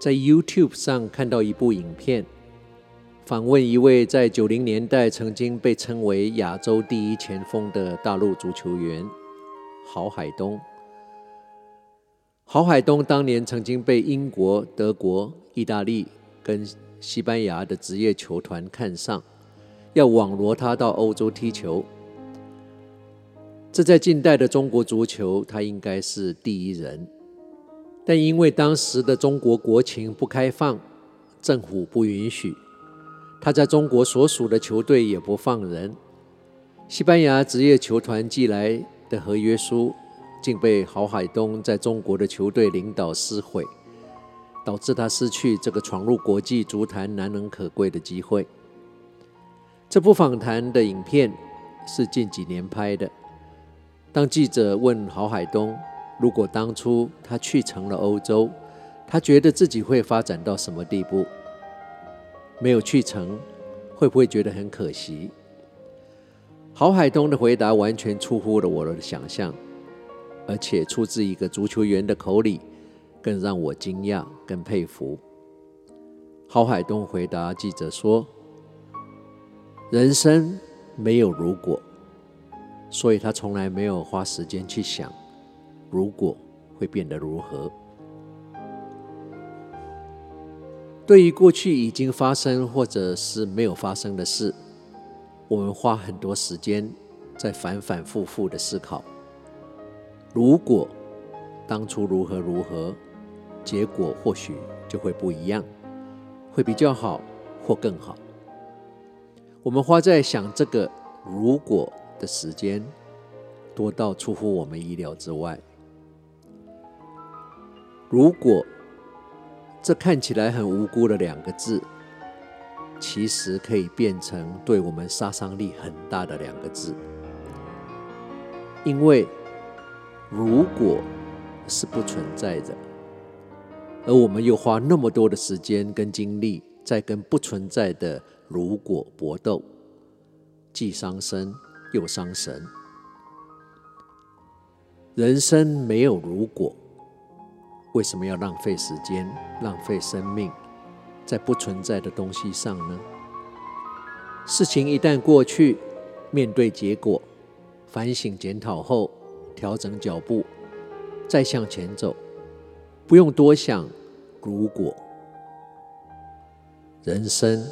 在 YouTube 上看到一部影片，访问一位在九零年代曾经被称为亚洲第一前锋的大陆足球员郝海东。郝海东当年曾经被英国、德国、意大利跟西班牙的职业球团看上，要网罗他到欧洲踢球。这在近代的中国足球，他应该是第一人。但因为当时的中国国情不开放，政府不允许，他在中国所属的球队也不放人。西班牙职业球团寄来的合约书，竟被郝海东在中国的球队领导撕毁，导致他失去这个闯入国际足坛难能可贵的机会。这部访谈的影片是近几年拍的。当记者问郝海东，如果当初他去成了欧洲，他觉得自己会发展到什么地步？没有去成，会不会觉得很可惜？郝海东的回答完全出乎了我的想象，而且出自一个足球员的口里，更让我惊讶、更佩服。郝海东回答记者说：“人生没有如果。”所以他从来没有花时间去想，如果会变得如何。对于过去已经发生或者是没有发生的事，我们花很多时间在反反复复的思考。如果当初如何如何，结果或许就会不一样，会比较好或更好。我们花在想这个如果的时间多到出乎我们意料之外。如果这看起来很无辜的两个字，其实可以变成对我们杀伤力很大的两个字，因为如果是不存在的，而我们又花那么多的时间跟精力在跟不存在的如果搏斗，既伤身。又伤神。人生没有如果，为什么要浪费时间、浪费生命在不存在的东西上呢？事情一旦过去，面对结果，反省检讨后，调整脚步，再向前走，不用多想如果。人生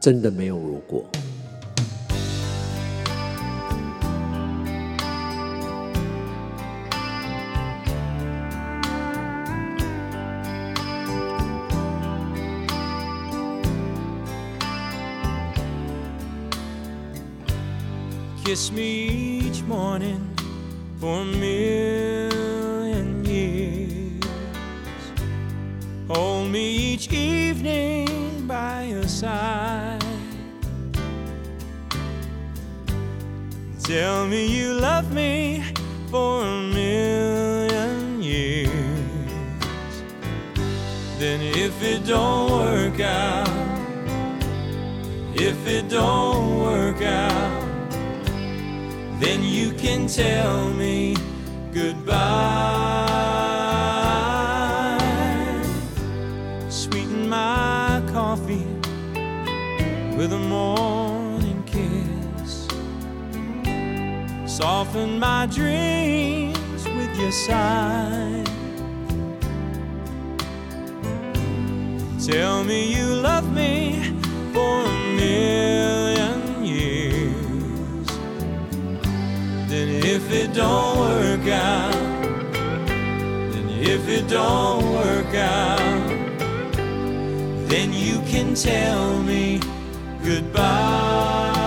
真的没有如果。Kiss me each morning for a million years. Hold me each evening by your side. Tell me you love me for a million years. Then if it don't work out, if it don't work out then you can tell me goodbye. Sweeten my coffee with a morning kiss. Soften my dreams with your sigh. Tell me you love me for if it don't work out, then you can tell me goodbye.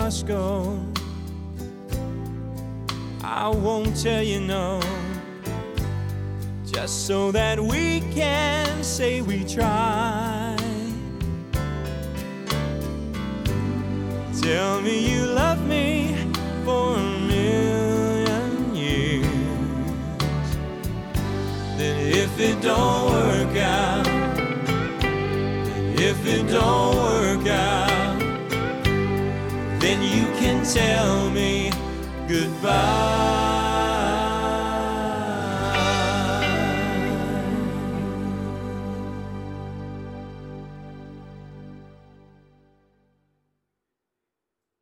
Must go. I won't tell you no, just so that we can say we tried. Tell me you love me for a million years. Then if it don't work out, if it don't work out, you tell me goodbye.